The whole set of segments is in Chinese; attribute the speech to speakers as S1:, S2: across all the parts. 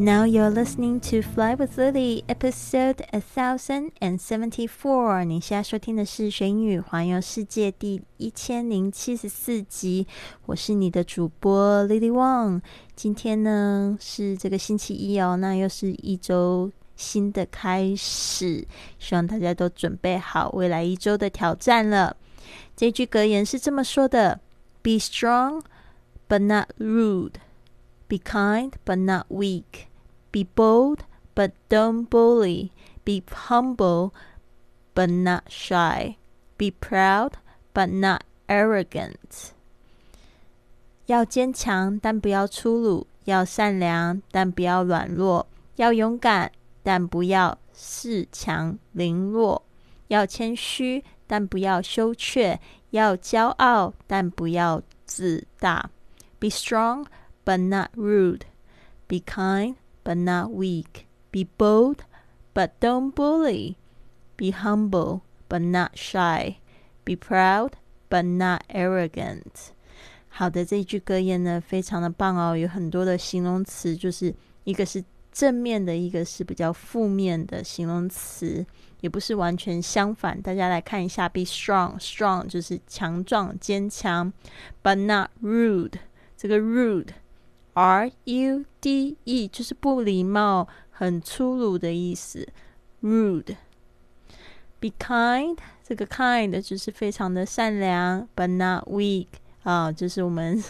S1: Now you're listening to Fly with Lily, episode a thousand and seventy four。你现在收听的是《学英语环游世界》第一千零七十四集。我是你的主播 Lily Wang。今天呢是这个星期一哦，那又是一周新的开始，希望大家都准备好未来一周的挑战了。这句格言是这么说的：Be strong, but not rude. Be kind, but not weak. Be bold, but don't bully. Be humble, but not shy. Be proud, but not arrogant. 要坚强，但不要粗鲁；要善良，但不要软弱；要勇敢，但不要恃强凌弱；要谦虚，但不要羞怯；要骄傲，但不要自大。Be strong, but not rude. Be kind, but not weak. Be bold, but don't bully. Be humble, but not shy. Be proud, but not arrogant. 好的，这一句格言呢，非常的棒哦，有很多的形容词，就是一个是正面的，一个是比较负面的形容词，也不是完全相反。大家来看一下，be strong，strong 就是强壮、坚强，but not rude，这个 rude。 R U D E 就是不礼貌、很粗鲁的意思，rude。Be kind，这个 kind 就是非常的善良，but not weak 啊，就是我们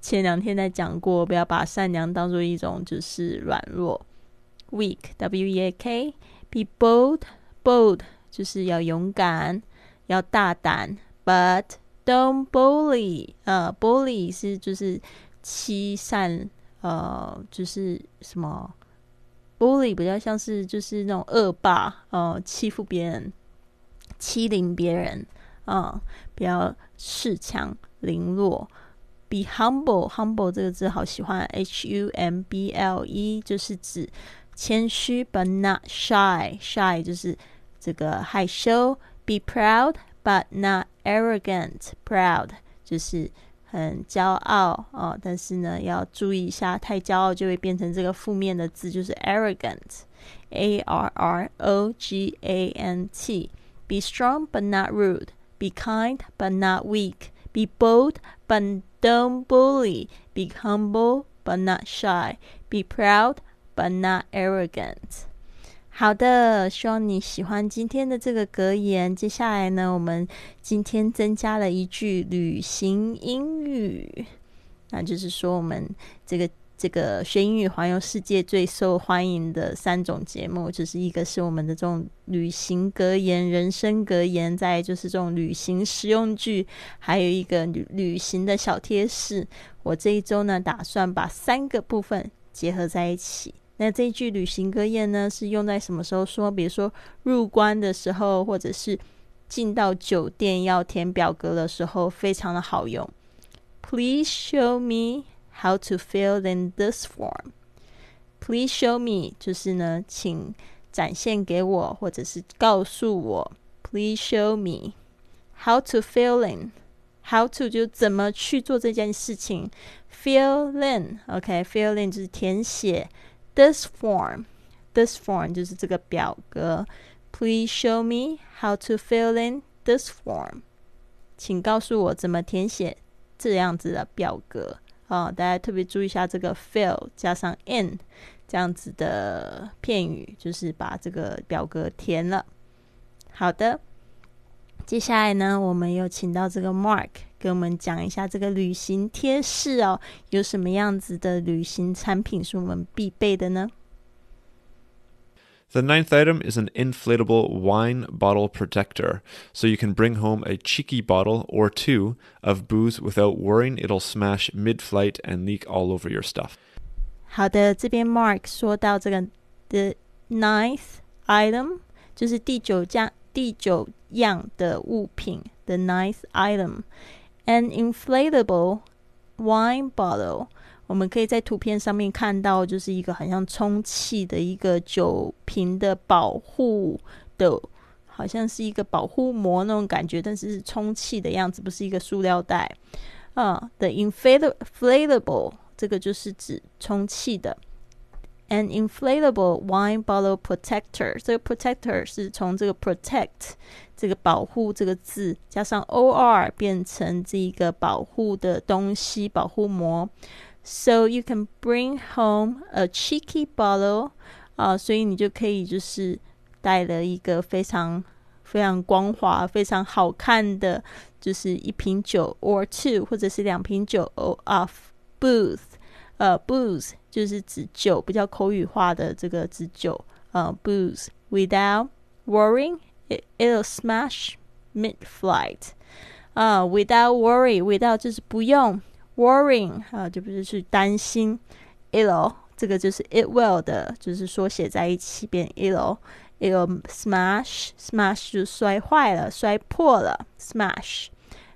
S1: 前两天在讲过，不要把善良当做一种就是软弱，weak，W E A K。Be bold，bold 就是要勇敢、要大胆，but don't bully，呃，bully 是就是。欺善，呃，就是什么，bully 比较像是就是那种恶霸，呃，欺负别人，欺凌别人，啊，比较恃强凌弱。Be humble，humble 这个字好喜欢，H U M B L E 就是指谦虚，but not shy，shy 就是这个害羞。Be proud，but not arrogant，proud 就是。很骄傲哦，但是呢，要注意一下，太骄傲就会变成这个负面的字，就是 arrogant，a r r o g a n t。Be strong but not rude. Be kind but not weak. Be bold but don't bully. Be humble but not shy. Be proud but not arrogant. 好的，希望你喜欢今天的这个格言。接下来呢，我们今天增加了一句旅行英语，那就是说，我们这个这个学英语环游世界最受欢迎的三种节目，就是一个是我们的这种旅行格言、人生格言，再就是这种旅行实用句，还有一个旅旅行的小贴士。我这一周呢，打算把三个部分结合在一起。那这句旅行歌宴呢，是用在什么时候说？比如说入关的时候，或者是进到酒店要填表格的时候，非常的好用。Please show me how to fill in this form. Please show me 就是呢，请展现给我，或者是告诉我。Please show me how to fill in. How to 就怎么去做这件事情。Fill in，OK，fill in 就是填写。This form. This form 就是这个表格。Please show me how to fill in this form. 请告诉我怎么填写这样子的表格啊！大家特别注意一下这个 fill 加上 in 这样子的片语，就是把这个表格填了。好的，接下来呢，我们又请到这个 Mark 给我们讲一下这个旅行贴士哦，有什么样子的旅行产品是我们必备的呢？
S2: The ninth item is an inflatable wine bottle protector, so you can bring home a cheeky bottle or two of booze without worrying it'll smash mid flight and leak all over your stuff.
S1: 好的，这边 Mark 说到这个 the ninth item 就是第九样 第九样的物品，the ninth item，an inflatable wine bottle。我们可以在图片上面看到，就是一个很像充气的一个酒瓶的保护的，好像是一个保护膜那种感觉，但是是充气的样子，不是一个塑料袋。啊，the inflatable 这个就是指充气的。An inflatable wine bottle protector，这个 protector 是从这个 protect 这个保护这个字加上 or 变成这个保护的东西保护膜。So you can bring home a cheeky bottle 啊，所以你就可以就是带了一个非常非常光滑、非常好看的，就是一瓶酒 or two 或者是两瓶酒 of booze， 呃，booze 就是指酒，比较口语化的这个指酒，呃，booze without worrying it it'll smash mid-flight，啊，without worry，without 就是不用。worrying 啊，就不是去担心。it'll 这个就是 it will 的，就是缩写在一起变 it'll。ill smash smash 就摔坏了、摔破了。smash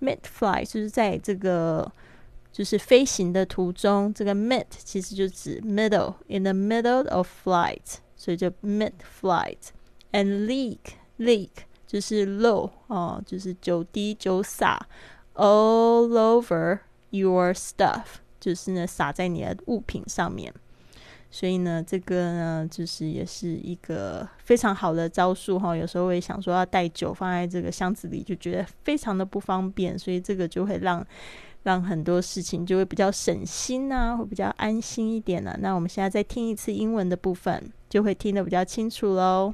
S1: mid flight 就是在这个就是飞行的途中，这个 mid 其实就指 middle in the middle of flight，所以就 mid flight。and leak leak 就是漏哦，就是酒滴酒洒 all over。Your stuff 就是呢洒在你的物品上面，所以呢，这个呢就是也是一个非常好的招数哈。有时候会想说要带酒放在这个箱子里，就觉得非常的不方便，所以这个就会让让很多事情就会比较省心呐，会比较安心一点呢。那我们现在再听一次英文的部分，就会听得比较清楚喽。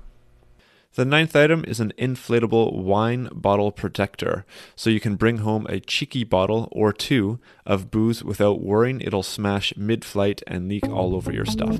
S2: The ninth item is an inflatable wine bottle protector, so you can bring home a cheeky bottle or two of booze without worrying it'll smash mid flight and leak all over your stuff.